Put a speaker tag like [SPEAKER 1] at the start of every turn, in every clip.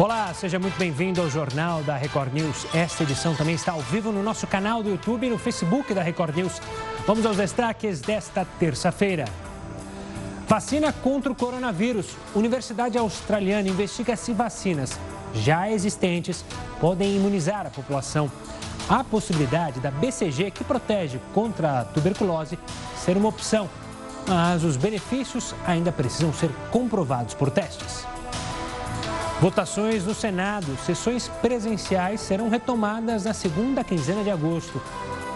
[SPEAKER 1] Olá, seja muito bem-vindo ao Jornal da Record News. Esta edição também está ao vivo no nosso canal do YouTube e no Facebook da Record News. Vamos aos destaques desta terça-feira. Vacina contra o coronavírus. Universidade Australiana investiga se vacinas já existentes podem imunizar a população. A possibilidade da BCG, que protege contra a tuberculose, ser uma opção, mas os benefícios ainda precisam ser comprovados por testes. Votações no Senado, sessões presenciais serão retomadas na segunda quinzena de agosto.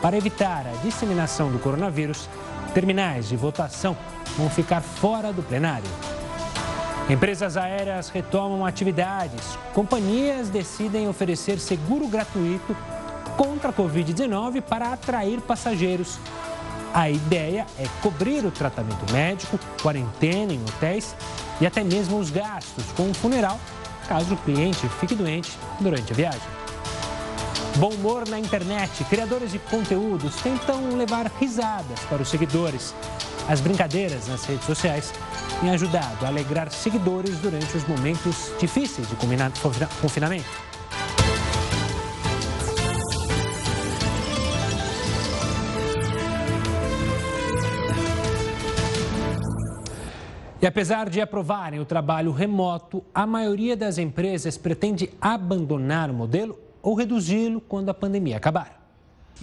[SPEAKER 1] Para evitar a disseminação do coronavírus, terminais de votação vão ficar fora do plenário. Empresas aéreas retomam atividades. Companhias decidem oferecer seguro gratuito contra a Covid-19 para atrair passageiros. A ideia é cobrir o tratamento médico, quarentena em hotéis e até mesmo os gastos com o funeral, caso o cliente fique doente durante a viagem. Bom humor na internet. Criadores de conteúdos tentam levar risadas para os seguidores. As brincadeiras nas redes sociais têm ajudado a alegrar seguidores durante os momentos difíceis de confinamento. E apesar de aprovarem o trabalho remoto, a maioria das empresas pretende abandonar o modelo ou reduzi-lo quando a pandemia acabar.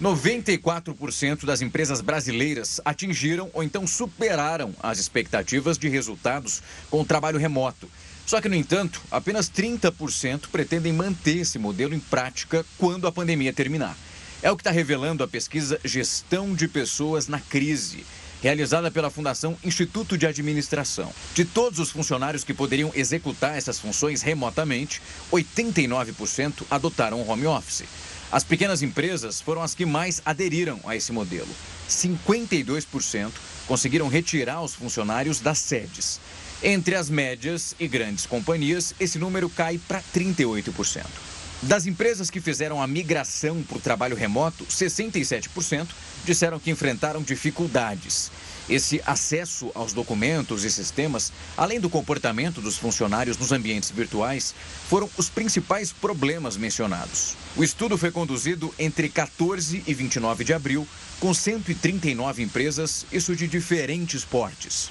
[SPEAKER 2] 94% das empresas brasileiras atingiram ou então superaram as expectativas de resultados com o trabalho remoto. Só que, no entanto, apenas 30% pretendem manter esse modelo em prática quando a pandemia terminar. É o que está revelando a pesquisa Gestão de Pessoas na Crise realizada pela Fundação Instituto de Administração. De todos os funcionários que poderiam executar essas funções remotamente, 89% adotaram o home office. As pequenas empresas foram as que mais aderiram a esse modelo. 52% conseguiram retirar os funcionários das sedes. Entre as médias e grandes companhias, esse número cai para 38%. Das empresas que fizeram a migração para o trabalho remoto, 67% disseram que enfrentaram dificuldades. Esse acesso aos documentos e sistemas, além do comportamento dos funcionários nos ambientes virtuais, foram os principais problemas mencionados. O estudo foi conduzido entre 14 e 29 de abril, com 139 empresas, isso de diferentes portes.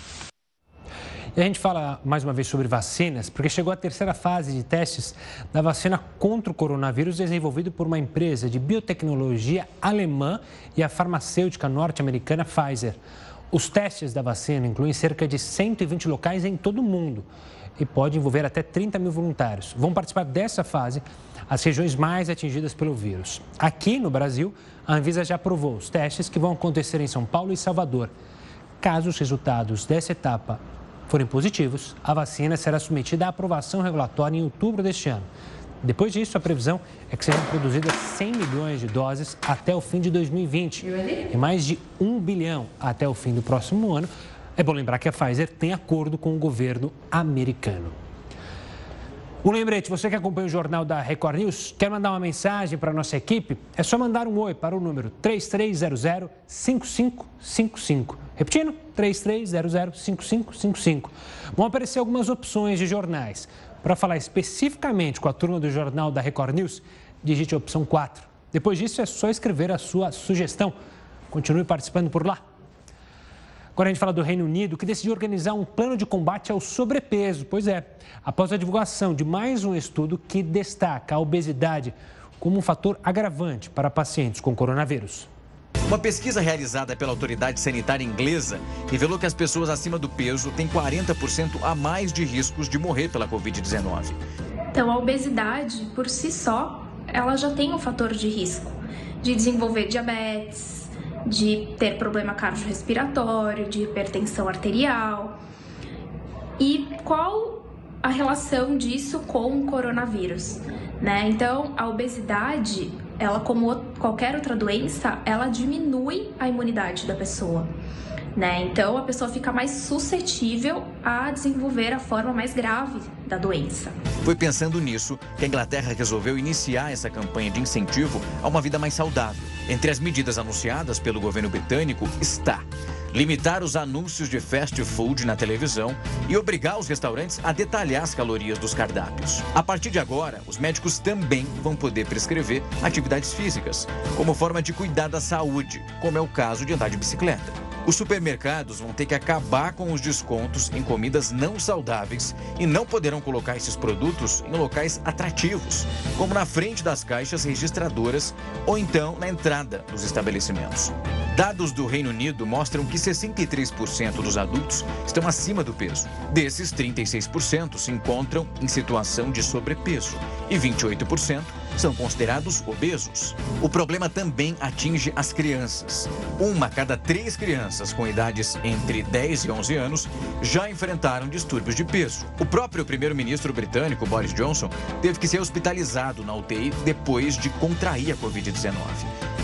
[SPEAKER 1] E a gente fala mais uma vez sobre vacinas, porque chegou a terceira fase de testes da vacina contra o coronavírus desenvolvido por uma empresa de biotecnologia alemã e a farmacêutica norte-americana Pfizer. Os testes da vacina incluem cerca de 120 locais em todo o mundo e pode envolver até 30 mil voluntários. Vão participar dessa fase as regiões mais atingidas pelo vírus. Aqui no Brasil, a Anvisa já aprovou os testes que vão acontecer em São Paulo e Salvador. Caso os resultados dessa etapa forem positivos, a vacina será submetida à aprovação regulatória em outubro deste ano. Depois disso, a previsão é que sejam produzidas 100 milhões de doses até o fim de 2020 e mais de 1 bilhão até o fim do próximo ano. É bom lembrar que a Pfizer tem acordo com o governo americano. Um lembrete, você que acompanha o jornal da Record News, quer mandar uma mensagem para a nossa equipe? É só mandar um oi para o número 3300-5555. Repetindo, 3300-5555. Vão aparecer algumas opções de jornais. Para falar especificamente com a turma do jornal da Record News, digite a opção 4. Depois disso, é só escrever a sua sugestão. Continue participando por lá. Agora a gente fala do Reino Unido, que decidiu organizar um plano de combate ao sobrepeso. Pois é, após a divulgação de mais um estudo que destaca a obesidade como um fator agravante para pacientes com coronavírus.
[SPEAKER 2] Uma pesquisa realizada pela autoridade sanitária inglesa revelou que as pessoas acima do peso têm 40% a mais de riscos de morrer pela Covid-19.
[SPEAKER 3] Então, a obesidade, por si só, ela já tem um fator de risco de desenvolver diabetes, de ter problema cardiorrespiratório, de hipertensão arterial. E qual a relação disso com o coronavírus? Né? Então, a obesidade, ela como qualquer outra doença, ela diminui a imunidade da pessoa. Né? Então a pessoa fica mais suscetível a desenvolver a forma mais grave da doença.
[SPEAKER 2] Foi pensando nisso que a Inglaterra resolveu iniciar essa campanha de incentivo a uma vida mais saudável. Entre as medidas anunciadas pelo governo britânico está limitar os anúncios de fast food na televisão e obrigar os restaurantes a detalhar as calorias dos cardápios. A partir de agora, os médicos também vão poder prescrever atividades físicas, como forma de cuidar da saúde, como é o caso de andar de bicicleta. Os supermercados vão ter que acabar com os descontos em comidas não saudáveis e não poderão colocar esses produtos em locais atrativos, como na frente das caixas registradoras ou então na entrada dos estabelecimentos. Dados do Reino Unido mostram que 63% dos adultos estão acima do peso. Desses, 36% se encontram em situação de sobrepeso e 28% são considerados obesos. O problema também atinge as crianças. Uma a cada três crianças com idades entre 10 e 11 anos já enfrentaram distúrbios de peso. O próprio primeiro-ministro britânico, Boris Johnson, teve que ser hospitalizado na UTI depois de contrair a Covid-19.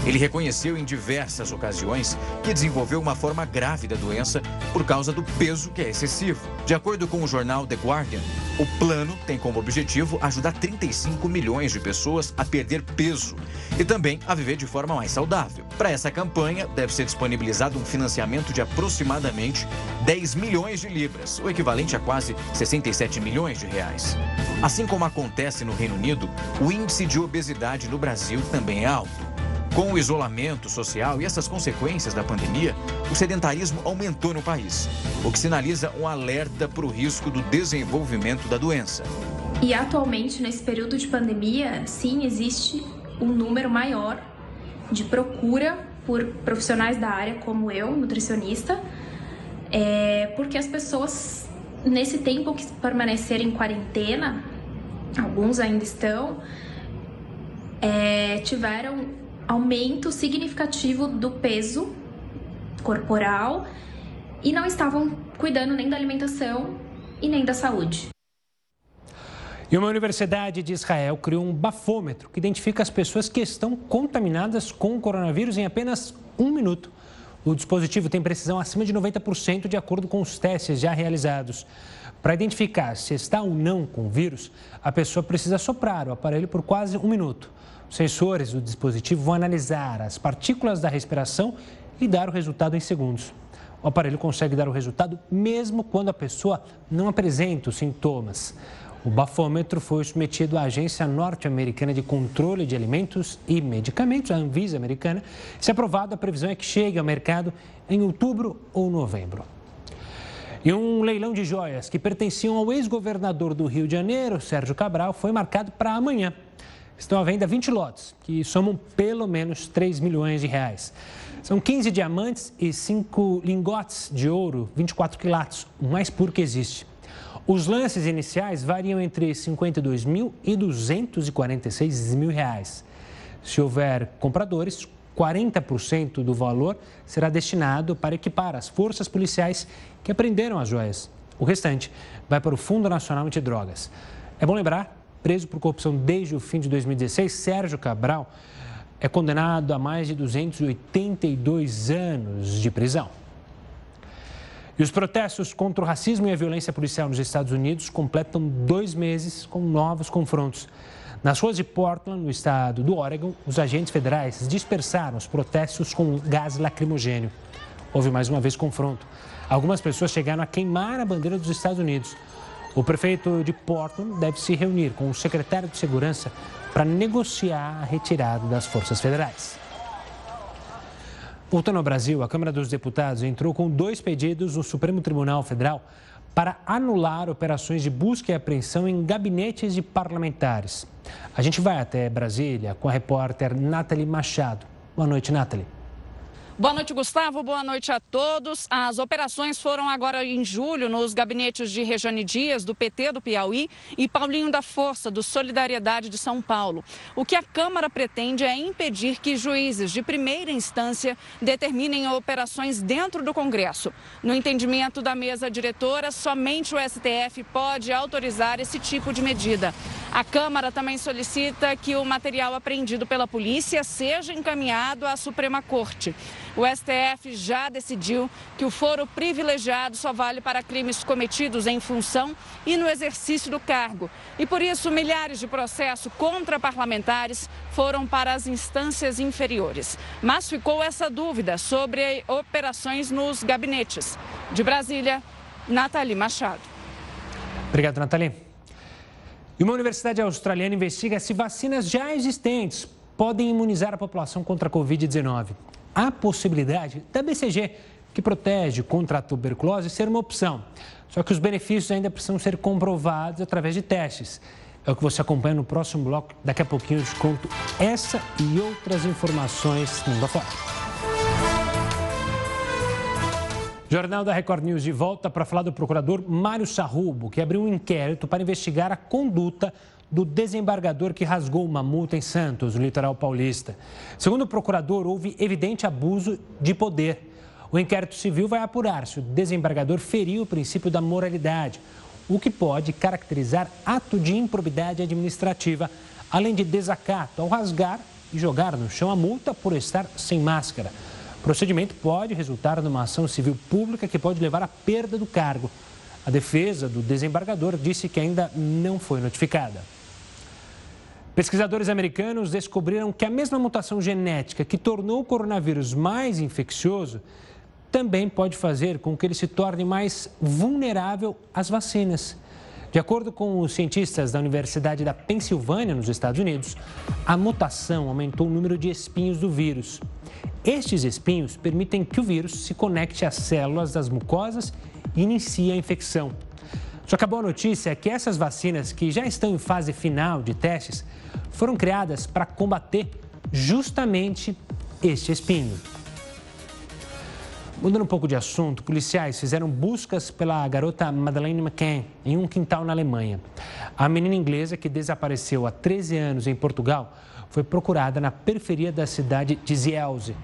[SPEAKER 2] Ele reconheceu em diversas ocasiões que desenvolveu uma forma grave da doença por causa do peso que é excessivo. De acordo com o jornal The Guardian, o plano tem como objetivo ajudar 35 milhões de pessoas a perder peso e também a viver de forma mais saudável. Para essa campanha, deve ser disponibilizado um financiamento de aproximadamente 10 milhões de libras, o equivalente a quase 67 milhões de reais. Assim como acontece no Reino Unido, o índice de obesidade no Brasil também é alto. Com o isolamento social e essas consequências da pandemia, o sedentarismo aumentou no país, o que sinaliza um alerta para o risco do desenvolvimento da doença.
[SPEAKER 3] E atualmente, nesse período de pandemia, sim, existe um número maior de procura por profissionais da área, como eu, nutricionista, é, porque as pessoas, nesse tempo que permaneceram em quarentena, alguns ainda estão, é, tiveram aumento significativo do peso corporal e não estavam cuidando nem da alimentação e nem da saúde.
[SPEAKER 1] E uma universidade de Israel criou um bafômetro que identifica as pessoas que estão contaminadas com o coronavírus em apenas um minuto. O dispositivo tem precisão acima de 90% de acordo com os testes já realizados. Para identificar se está ou não com o vírus, a pessoa precisa soprar o aparelho por quase um minuto. Os sensores do dispositivo vão analisar as partículas da respiração e dar o resultado em segundos. O aparelho consegue dar o resultado mesmo quando a pessoa não apresenta os sintomas. O bafômetro foi submetido à Agência Norte-Americana de Controle de Alimentos e Medicamentos, a Anvisa americana. Se aprovado, a previsão é que chegue ao mercado em outubro ou novembro. E um leilão de joias que pertenciam ao ex-governador do Rio de Janeiro, Sérgio Cabral, foi marcado para amanhã. Estão à venda 20 lotes, que somam pelo menos 3 milhões de reais. São 15 diamantes e 5 lingotes de ouro, 24 quilates, o mais puro que existe. Os lances iniciais variam entre 52 mil e 246 mil reais. Se houver compradores, 40% do valor será destinado para equipar as forças policiais que apreenderam as joias. O restante vai para o Fundo Nacional Antidrogas. É bom lembrar preso por corrupção desde o fim de 2016, Sérgio Cabral é condenado a mais de 282 anos de prisão. E os protestos contra o racismo e a violência policial nos Estados Unidos completam dois meses com novos confrontos. Nas ruas de Portland, no estado do Oregon, os agentes federais dispersaram os protestos com gás lacrimogênio. Houve mais uma vez confronto. Algumas pessoas chegaram a queimar a bandeira dos Estados Unidos. O prefeito de Portland deve se reunir com o secretário de Segurança para negociar a retirada das forças federais. Voltando ao Brasil, a Câmara dos Deputados entrou com dois pedidos no Supremo Tribunal Federal para anular operações de busca e apreensão em gabinetes de parlamentares. A gente vai até Brasília com a repórter Nathalie Machado. Boa noite, Nathalie.
[SPEAKER 4] Boa noite, Gustavo. Boa noite a todos. As operações foram agora em julho nos gabinetes de Rejane Dias, do PT do Piauí, e Paulinho da Força, do Solidariedade de São Paulo. O que a Câmara pretende é impedir que juízes de primeira instância determinem operações dentro do Congresso. No entendimento da mesa diretora, somente o STF pode autorizar esse tipo de medida. A Câmara também solicita que o material apreendido pela polícia seja encaminhado à Suprema Corte. O STF já decidiu que o foro privilegiado só vale para crimes cometidos em função e no exercício do cargo. E por isso, milhares de processos contra parlamentares foram para as instâncias inferiores. Mas ficou essa dúvida sobre operações nos gabinetes. De Brasília, Nathalie Machado.
[SPEAKER 1] Obrigado, Nathalie. E uma universidade australiana investiga se vacinas já existentes podem imunizar a população contra a Covid-19 a possibilidade da BCG, que protege contra a tuberculose, ser uma opção. Só que os benefícios ainda precisam ser comprovados através de testes. É o que você acompanha no próximo bloco. Daqui a pouquinho eu te conto essa e outras informações mundo afora. Jornal da Record News de volta para falar do procurador Mário Sarrubo, que abriu um inquérito para investigar a conduta do desembargador que rasgou uma multa em Santos, no litoral paulista. Segundo o procurador, houve evidente abuso de poder. O inquérito civil vai apurar se o desembargador feriu o princípio da moralidade, o que pode caracterizar ato de improbidade administrativa, além de desacato ao rasgar e jogar no chão a multa por estar sem máscara. Procedimento pode resultar numa ação civil pública que pode levar à perda do cargo. A defesa do desembargador disse que ainda não foi notificada. Pesquisadores americanos descobriram que a mesma mutação genética que tornou o coronavírus mais infeccioso também pode fazer com que ele se torne mais vulnerável às vacinas. De acordo com os cientistas da Universidade da Pensilvânia, nos Estados Unidos, a mutação aumentou o número de espinhos do vírus. Estes espinhos permitem que o vírus se conecte às células das mucosas e inicie a infecção. Só que a boa notícia é que essas vacinas, que já estão em fase final de testes, foram criadas para combater justamente este espinho. Mudando um pouco de assunto, policiais fizeram buscas pela garota Madeleine McCann em um quintal na Alemanha. A menina inglesa, que desapareceu há 13 anos em Portugal, foi procurada na periferia da cidade de Zielze.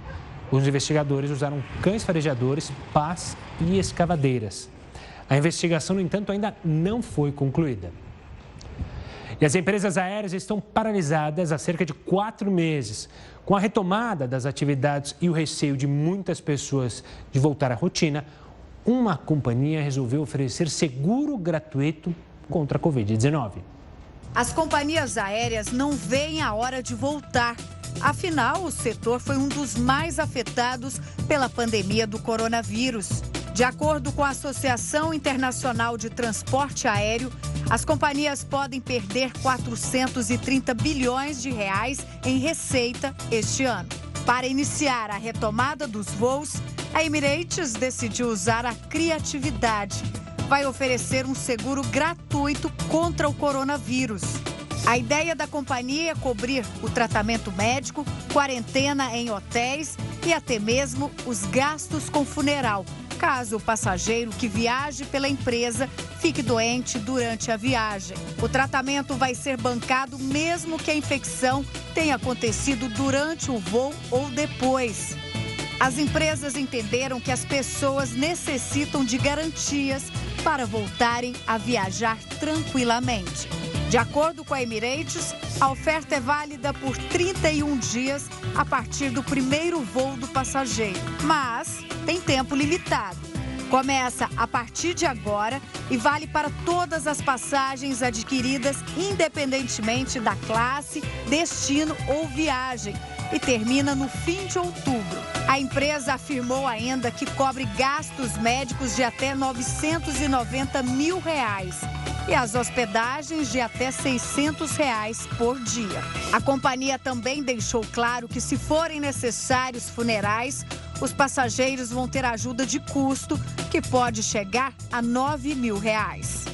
[SPEAKER 1] Os investigadores usaram cães farejadores, pás e escavadeiras. A investigação, no entanto, ainda não foi concluída. E as empresas aéreas estão paralisadas há cerca de quatro meses. Com a retomada das atividades e o receio de muitas pessoas de voltar à rotina, uma companhia resolveu oferecer seguro gratuito contra a Covid-19.
[SPEAKER 5] As companhias aéreas não veem a hora de voltar. Afinal, o setor foi um dos mais afetados pela pandemia do coronavírus. De acordo com a Associação Internacional de Transporte Aéreo, as companhias podem perder 430 bilhões de reais em receita este ano. Para iniciar a retomada dos voos, a Emirates decidiu usar a criatividade. Vai oferecer um seguro gratuito contra o coronavírus. A ideia da companhia é cobrir o tratamento médico, quarentena em hotéis e até mesmo os gastos com funeral, caso o passageiro que viaje pela empresa fique doente durante a viagem. O tratamento vai ser bancado mesmo que a infecção tenha acontecido durante o voo ou depois. As empresas entenderam que as pessoas necessitam de garantias para voltarem a viajar tranquilamente. De acordo com a Emirates, a oferta é válida por 31 dias a partir do primeiro voo do passageiro, mas tem tempo limitado. Começa a partir de agora e vale para todas as passagens adquiridas, independentemente da classe, destino ou viagem, e termina no fim de outubro. A empresa afirmou ainda que cobre gastos médicos de até 990 mil reais e as hospedagens de até 600 reais por dia. A companhia também deixou claro que, se forem necessários funerais, os passageiros vão ter ajuda de custo, que pode chegar a 9 mil reais.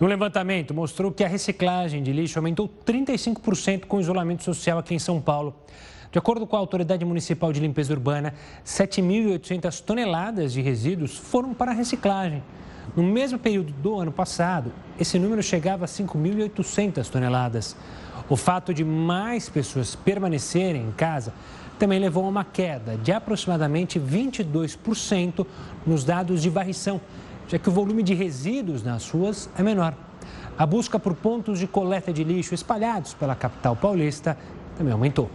[SPEAKER 1] Um levantamento mostrou que a reciclagem de lixo aumentou 35% com o isolamento social aqui em São Paulo. De acordo com a Autoridade Municipal de Limpeza Urbana, 7.800 toneladas de resíduos foram para a reciclagem. No mesmo período do ano passado, esse número chegava a 5.800 toneladas. O fato de mais pessoas permanecerem em casa também levou a uma queda de aproximadamente 22% nos dados de varrição, já que o volume de resíduos nas ruas é menor. A busca por pontos de coleta de lixo espalhados pela capital paulista também aumentou.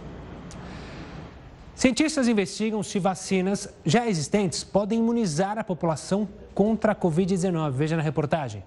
[SPEAKER 1] Cientistas investigam se vacinas já existentes podem imunizar a população contra a Covid-19. Veja na reportagem.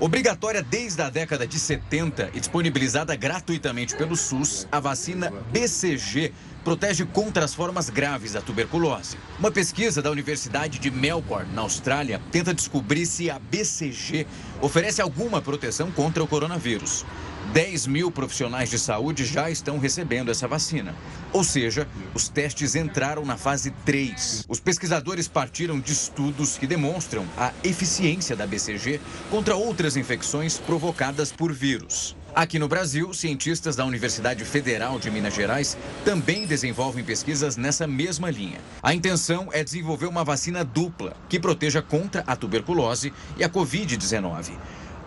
[SPEAKER 2] Obrigatória desde a década de 70 e disponibilizada gratuitamente pelo SUS, a vacina BCG protege contra as formas graves da tuberculose. Uma pesquisa da Universidade de Melbourne, na Austrália, tenta descobrir se a BCG oferece alguma proteção contra o coronavírus. 10 mil profissionais de saúde já estão recebendo essa vacina. Ou seja, os testes entraram na fase 3. Os pesquisadores partiram de estudos que demonstram a eficiência da BCG contra outras infecções provocadas por vírus. Aqui no Brasil, cientistas da Universidade Federal de Minas Gerais também desenvolvem pesquisas nessa mesma linha. A intenção é desenvolver uma vacina dupla que proteja contra a tuberculose e a Covid-19.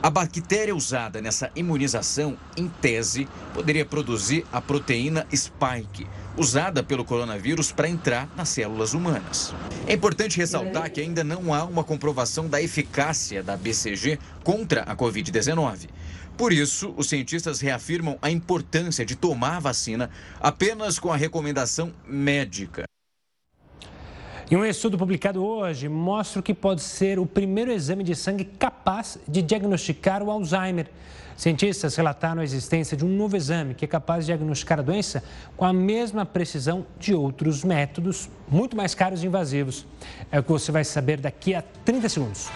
[SPEAKER 2] A bactéria usada nessa imunização, em tese, poderia produzir a proteína spike, usada pelo coronavírus para entrar nas células humanas. É importante ressaltar que ainda não há uma comprovação da eficácia da BCG contra a Covid-19. Por isso, os cientistas reafirmam a importância de tomar a vacina apenas com a recomendação médica.
[SPEAKER 1] E um estudo publicado hoje mostra que pode ser o primeiro exame de sangue capaz de diagnosticar o Alzheimer. Cientistas relataram a existência de um novo exame que é capaz de diagnosticar a doença com a mesma precisão de outros métodos, muito mais caros e invasivos. É o que você vai saber daqui a 30 segundos.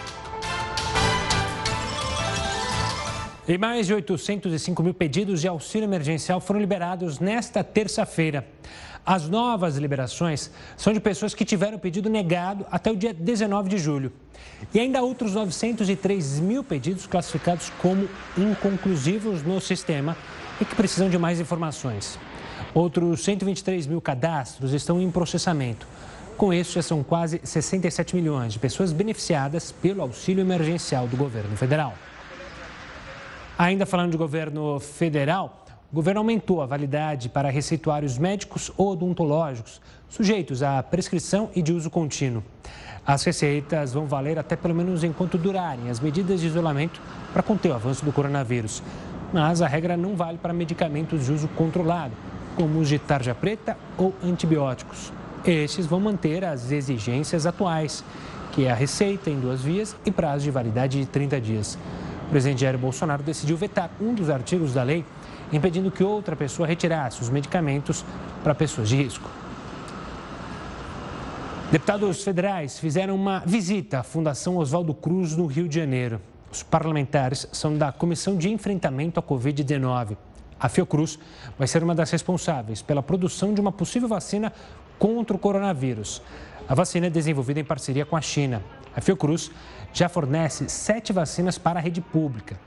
[SPEAKER 1] E mais de 805 mil pedidos de auxílio emergencial foram liberados nesta terça-feira. As novas liberações são de pessoas que tiveram o pedido negado até o dia 19 de julho. E ainda outros 903 mil pedidos classificados como inconclusivos no sistema e que precisam de mais informações. Outros 123 mil cadastros estão em processamento. Com isso, já são quase 67 milhões de pessoas beneficiadas pelo auxílio emergencial do governo federal. Ainda falando de governo federal, o governo aumentou a validade para receituários médicos ou odontológicos sujeitos à prescrição e de uso contínuo. As receitas vão valer até pelo menos enquanto durarem as medidas de isolamento para conter o avanço do coronavírus. Mas a regra não vale para medicamentos de uso controlado, como os de tarja preta ou antibióticos. Estes vão manter as exigências atuais, que é a receita em duas vias e prazo de validade de 30 dias. O presidente Jair Bolsonaro decidiu vetar um dos artigos da lei impedindo que outra pessoa retirasse os medicamentos para pessoas de risco. Deputados federais fizeram uma visita à Fundação Oswaldo Cruz, no Rio de Janeiro. Os parlamentares são da Comissão de Enfrentamento à Covid-19. A Fiocruz vai ser uma das responsáveis pela produção de uma possível vacina contra o coronavírus. A vacina é desenvolvida em parceria com a China. A Fiocruz já fornece sete vacinas para a rede pública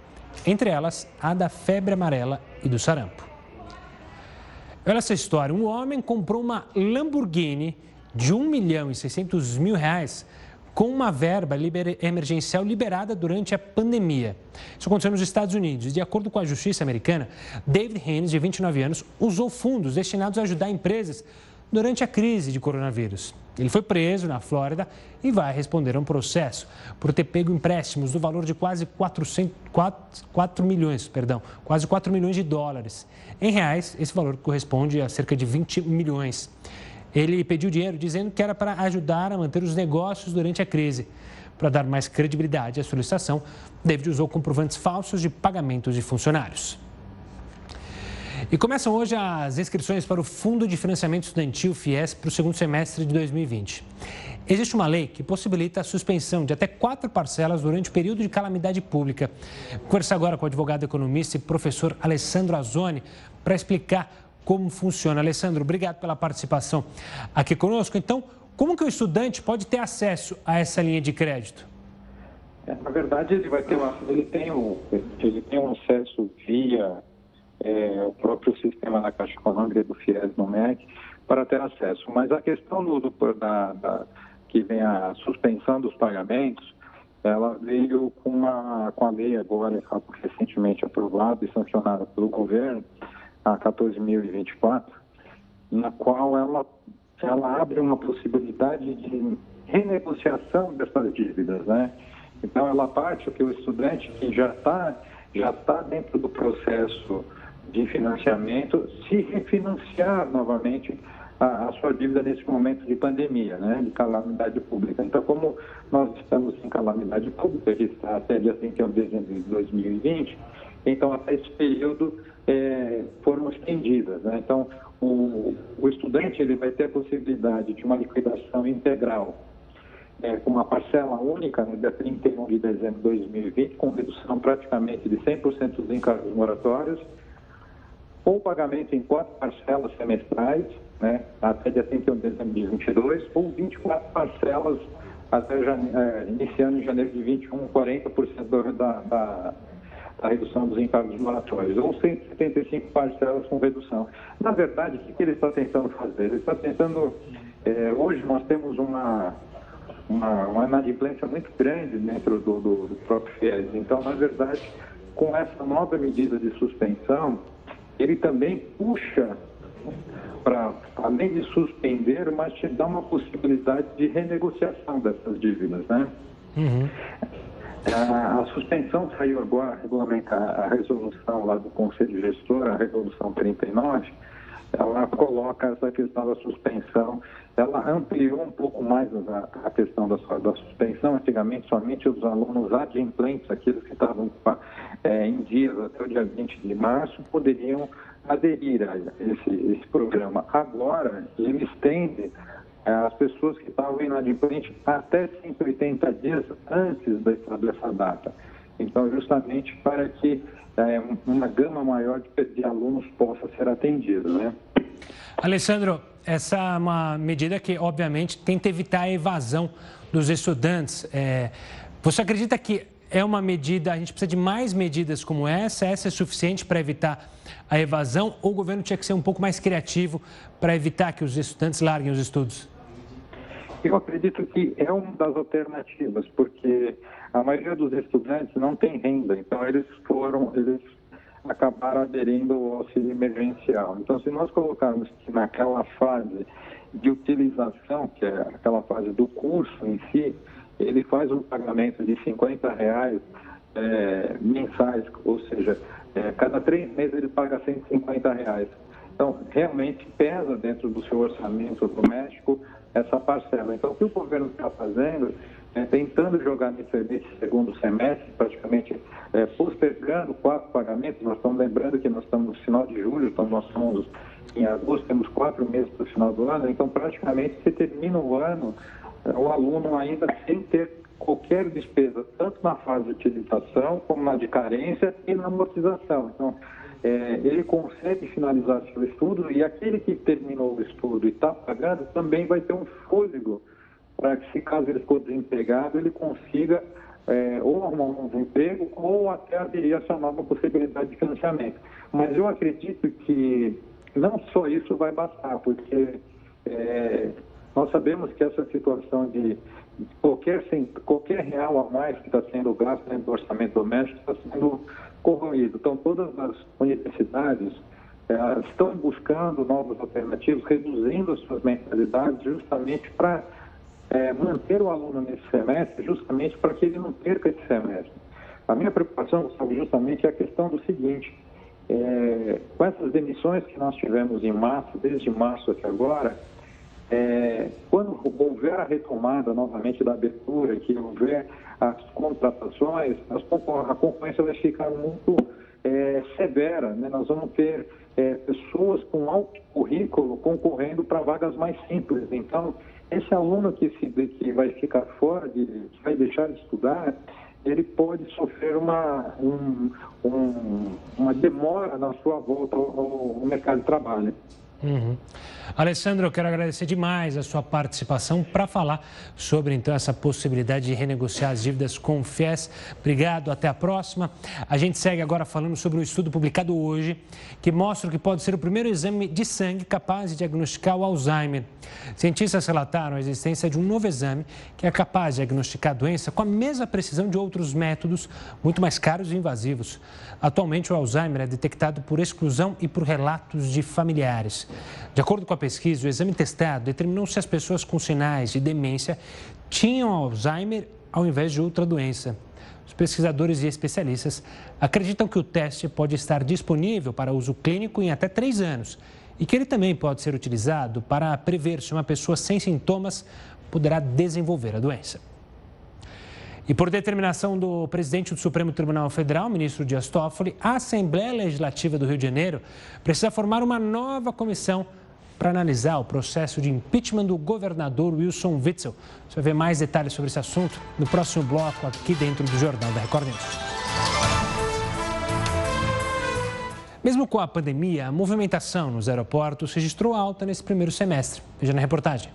[SPEAKER 1] entre elas a da febre amarela e do sarampo. Olha essa história: um homem comprou uma Lamborghini de 1 milhão e 600 mil reais com uma verba liber... emergencial liberada durante a pandemia. Isso aconteceu nos Estados Unidos. De acordo com a justiça americana, David Haynes, de 29 anos, usou fundos destinados a ajudar empresas durante a crise de coronavírus. Ele foi preso na Flórida e vai responder a um processo por ter pego empréstimos do valor de quase 400, 4, 4 milhões, perdão, quase 4 milhões de dólares. Em reais, esse valor corresponde a cerca de 20 milhões. Ele pediu dinheiro dizendo que era para ajudar a manter os negócios durante a crise. Para dar mais credibilidade à solicitação, David usou comprovantes falsos de pagamentos de funcionários. E começam hoje as inscrições para o Fundo de Financiamento Estudantil FIES para o segundo semestre de 2020. Existe uma lei que possibilita a suspensão de até quatro parcelas durante o período de calamidade pública. Conversa agora com o advogado economista e professor Alessandro Azoni para explicar como funciona. Alessandro, obrigado pela participação aqui conosco. Então, como que o estudante pode ter acesso a essa linha de crédito?
[SPEAKER 6] É, na verdade, ele vai ter uma, ele tem um, ele tem um acesso via é, o próprio sistema da Caixa Econômica do FIES no MEC para ter acesso. Mas a questão do, do da, da, que vem a suspensão dos pagamentos, ela veio com a, com a lei agora, recentemente aprovada e sancionada pelo governo, a 14.024, na qual ela, ela abre uma possibilidade de renegociação dessas dívidas, né? Então, ela parte que o estudante que já está já tá dentro do processo de financiamento se refinanciar novamente a, a, sua dívida nesse momento de pandemia, né, de calamidade pública. Então, como nós estamos em calamidade pública, que está até dia 31 de dezembro de 2020, então até esse período é, foram estendidas. Né? Então, o, o, estudante ele vai ter a possibilidade de uma liquidação integral é, com uma parcela única no dia 31 de dezembro de 2020, com redução praticamente de 100% dos encargos moratórios, ou pagamento em quatro parcelas semestrais, né, até dia 31 de dezembro de 2022, ou 24 parcelas até jane... é, iniciando em janeiro de 21, 40% da, da, da, redução dos encargos moratórios, ou 175 parcelas com redução. Na verdade, o que ele está tentando fazer? Ele está tentando. É, hoje nós temos uma, uma, uma inadimplência muito grande dentro do, do, do próprio FIES. Então, na verdade, com essa nova medida de suspensão, ele também puxa para, além de suspender, mas te dá uma possibilidade de renegociação dessas dívidas, né? Uhum. A, a, suspensão saiu agora, regulamentar a resolução lá do Conselho Gestor, a resolução 39, ela coloca essa questão da suspensão, ela ampliou um pouco mais a, a questão da, da, suspensão. Antigamente, somente os alunos adimplentes, aqueles que estavam é, em dias até o dia 20 de março, poderiam aderir a esse, esse programa. Agora, ele estende é, as pessoas que estavam inadimplentes até 180 dias antes dessa, dessa data. Então, justamente para que é, uma gama maior de, de, alunos possa ser atendida, né?
[SPEAKER 1] Alessandro, essa é uma medida que, obviamente, tenta evitar a evasão dos estudantes. É, você acredita que é uma medida, a gente precisa de mais medidas como essa? Essa é suficiente para evitar a evasão? Ou o governo tinha que ser um pouco mais criativo para evitar que os estudantes larguem os estudos?
[SPEAKER 6] Eu acredito que é uma das alternativas, porque a maioria dos estudantes não tem renda, então eles foram, eles acabaram aderindo ao auxílio emergencial. Então, se nós colocarmos que naquela fase de utilização, que é aquela fase do curso em si, ele faz um pagamento de 50 reais é, mensais, ou seja, é, cada três meses ele paga 150 reais. Então, realmente pesa dentro do seu orçamento doméstico essa parcela. Então, o que o governo está fazendo é tentando jogar nesse, segundo semestre, praticamente é, postergando quatro pagamentos. Nós estamos lembrando que nós estamos no final de julho, então nós estamos em agosto, temos quatro meses para o final do ano, então praticamente se termina o ano o aluno ainda sem ter qualquer despesa, tanto na fase de utilização, como na de carência e na amortização. Então, é, ele consegue finalizar seu estudo e aquele que terminou o estudo e está pagando também vai ter um fôlego para que, se caso ele for desempregado, ele consiga é, ou arrumar um novo emprego ou até aderir a essa nova possibilidade de financiamento. Mas eu acredito que não só isso vai bastar, porque é, nós sabemos que essa situação de qualquer, qualquer real a mais que está sendo gasto dentro do orçamento doméstico está sendo corroído. Então, todas as universidades estão buscando novas alternativas, reduzindo as suas mensalidades justamente para eh, manter o aluno nesse semestre, justamente para que ele não perca esse semestre. A minha preocupação, sabe, justamente é a questão do seguinte, é, com essas demissões que nós tivemos em março, desde março até agora, é, quando houver a retomada novamente da abertura, que houver as contratações, a concorrência vai ficar muito é, severa. Né? Nós vamos ter é, pessoas com alto currículo concorrendo para vagas mais simples. Então, esse aluno que, se, que vai ficar fora, de, que vai deixar de estudar, ele pode sofrer uma, um, um, uma demora na sua volta ao, ao mercado de trabalho.
[SPEAKER 1] Uhum. Alessandro, eu quero agradecer demais a sua participação para falar sobre então essa possibilidade de renegociar as dívidas com o FIES. Obrigado, até a próxima. A gente segue agora falando sobre um estudo publicado hoje que mostra que pode ser o primeiro exame de sangue capaz de diagnosticar o Alzheimer. Cientistas relataram a existência de um novo exame que é capaz de diagnosticar a doença com a mesma precisão de outros métodos muito mais caros e invasivos. Atualmente, o Alzheimer é detectado por exclusão e por relatos de familiares. De acordo com a pesquisa, o exame testado determinou se as pessoas com sinais de demência tinham Alzheimer ao invés de outra doença. Os pesquisadores e especialistas acreditam que o teste pode estar disponível para uso clínico em até três anos e que ele também pode ser utilizado para prever se uma pessoa sem sintomas poderá desenvolver a doença. E por determinação do presidente do Supremo Tribunal Federal, ministro Dias Toffoli, a Assembleia Legislativa do Rio de Janeiro precisa formar uma nova comissão para analisar o processo de impeachment do governador Wilson Witzel. Você vai ver mais detalhes sobre esse assunto no próximo bloco aqui dentro do Jornal da Record News. Mesmo com a pandemia, a movimentação nos aeroportos registrou alta nesse primeiro semestre. Veja na reportagem.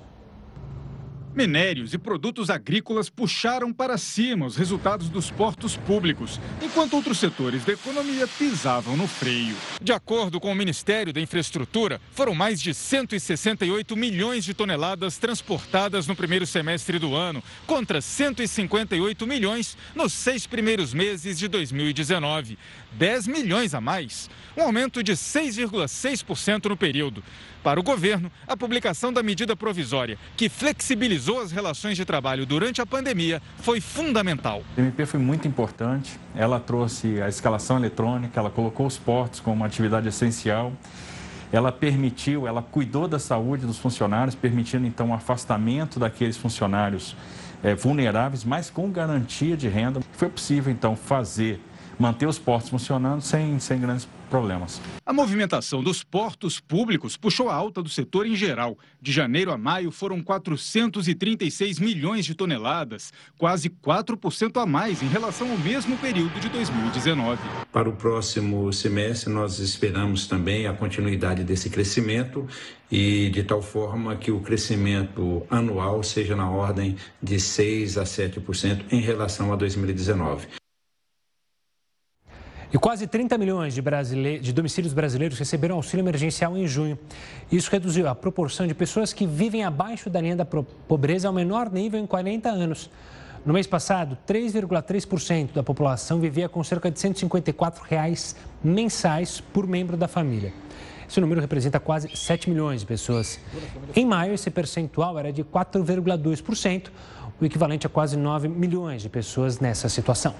[SPEAKER 7] Minérios e produtos agrícolas puxaram para cima os resultados dos portos públicos, enquanto outros setores da economia pisavam no freio. De acordo com o Ministério da Infraestrutura, foram mais de 168 milhões de toneladas transportadas no primeiro semestre do ano, contra 158 milhões nos seis primeiros meses de 2019. 10 milhões a mais, um aumento de 6,6% no período. Para o governo, a publicação da medida provisória, que flexibilizou as relações de trabalho durante a pandemia, foi fundamental.
[SPEAKER 8] A MP foi muito importante, ela trouxe a escalação eletrônica, ela colocou os portos como uma atividade essencial. Ela permitiu, ela cuidou da saúde dos funcionários, permitindo então o afastamento daqueles funcionários é, vulneráveis, mas com garantia de renda. Foi possível então fazer manter os portos funcionando sem, sem grandes problemas.
[SPEAKER 7] A movimentação dos portos públicos puxou a alta do setor em geral. De janeiro a maio foram 436 milhões de toneladas, quase 4% a mais em relação ao mesmo período de 2019.
[SPEAKER 9] Para o próximo semestre, nós esperamos também a continuidade desse crescimento e de tal forma que o crescimento anual seja na ordem de 6 a 7% em relação a 2019.
[SPEAKER 1] E quase 30 milhões de, brasile... de domicílios brasileiros receberam auxílio emergencial em junho. Isso reduziu a proporção de pessoas que vivem abaixo da linha da pobreza ao menor nível em 40 anos. No mês passado, 3,3% da população vivia com cerca de 154 reais mensais por membro da família. Esse número representa quase 7 milhões de pessoas. Em maio, esse percentual era de 4,2%, o equivalente a quase 9 milhões de pessoas nessa situação.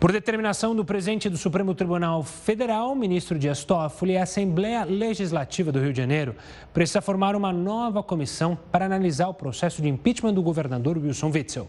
[SPEAKER 1] Por determinação do presidente do Supremo Tribunal Federal, ministro Dias Toffoli, a Assembleia Legislativa do Rio de Janeiro precisa formar uma nova comissão para analisar o processo de impeachment do governador Wilson Witzel.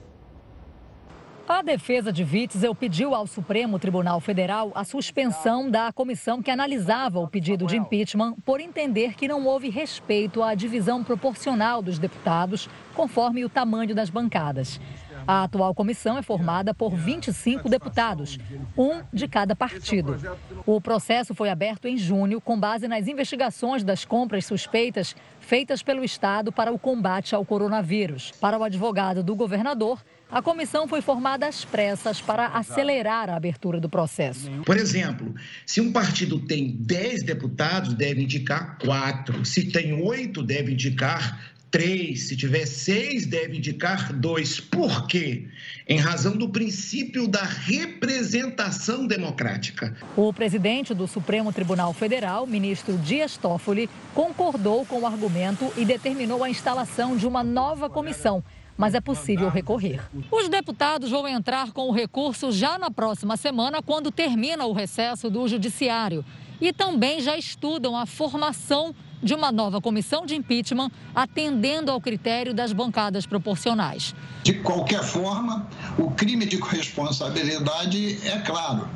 [SPEAKER 10] A defesa de Witzel pediu ao Supremo Tribunal Federal a suspensão da comissão que analisava o pedido de impeachment por entender que não houve respeito à divisão proporcional dos deputados conforme o tamanho das bancadas. A atual comissão é formada por 25 deputados, um de cada partido. O processo foi aberto em junho com base nas investigações das compras suspeitas feitas pelo Estado para o combate ao coronavírus. Para o advogado do governador, a comissão foi formada às pressas para acelerar a abertura do processo.
[SPEAKER 11] Por exemplo, se um partido tem 10 deputados, deve indicar quatro. Se tem oito, deve indicar três, se tiver seis, deve indicar dois. Por quê? Em razão do princípio da representação democrática.
[SPEAKER 10] O presidente do Supremo Tribunal Federal, ministro Dias Toffoli, concordou com o argumento e determinou a instalação de uma nova comissão mas é possível recorrer. Os deputados vão entrar com o recurso já na próxima semana, quando termina o recesso do Judiciário. E também já estudam a formação de uma nova comissão de impeachment, atendendo ao critério das bancadas proporcionais.
[SPEAKER 12] De qualquer forma, o crime de corresponsabilidade é claro.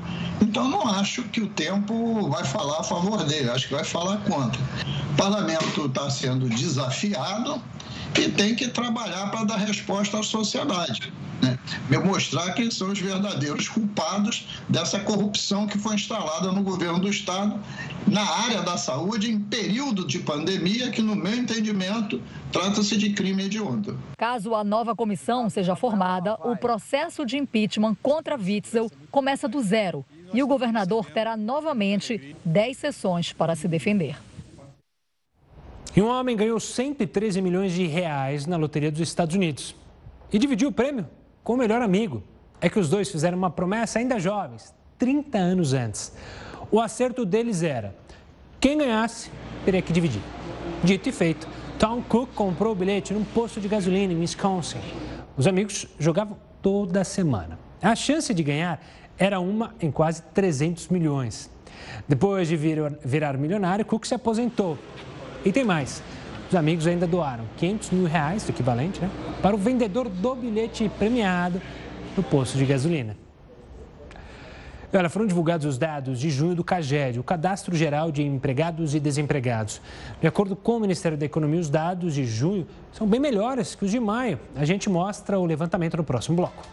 [SPEAKER 12] Então, não acho que o tempo vai falar a favor dele, acho que vai falar contra. O parlamento está sendo desafiado e tem que trabalhar para dar resposta à sociedade. Né? Mostrar quem são os verdadeiros culpados dessa corrupção que foi instalada no governo do Estado na área da saúde em período de pandemia, que, no meu entendimento, trata-se de crime hediondo.
[SPEAKER 10] Caso a nova comissão seja formada, o processo de impeachment contra Witzel começa do zero e o governador terá novamente 10 sessões para se defender.
[SPEAKER 1] E um homem ganhou 113 milhões de reais na loteria dos Estados Unidos e dividiu o prêmio com o melhor amigo. É que os dois fizeram uma promessa ainda jovens, 30 anos antes. O acerto deles era: quem ganhasse teria que dividir. Dito e feito, Tom Cook comprou o bilhete num posto de gasolina em Wisconsin. Os amigos jogavam toda semana. A chance de ganhar era uma em quase 300 milhões. Depois de vir, virar milionário, Cook se aposentou. E tem mais. Os amigos ainda doaram 500 mil reais, o equivalente, né, para o vendedor do bilhete premiado no posto de gasolina. Olha, foram divulgados os dados de junho do CAGED, o Cadastro Geral de Empregados e Desempregados. De acordo com o Ministério da Economia, os dados de junho são bem melhores que os de maio. A gente mostra o levantamento no próximo bloco.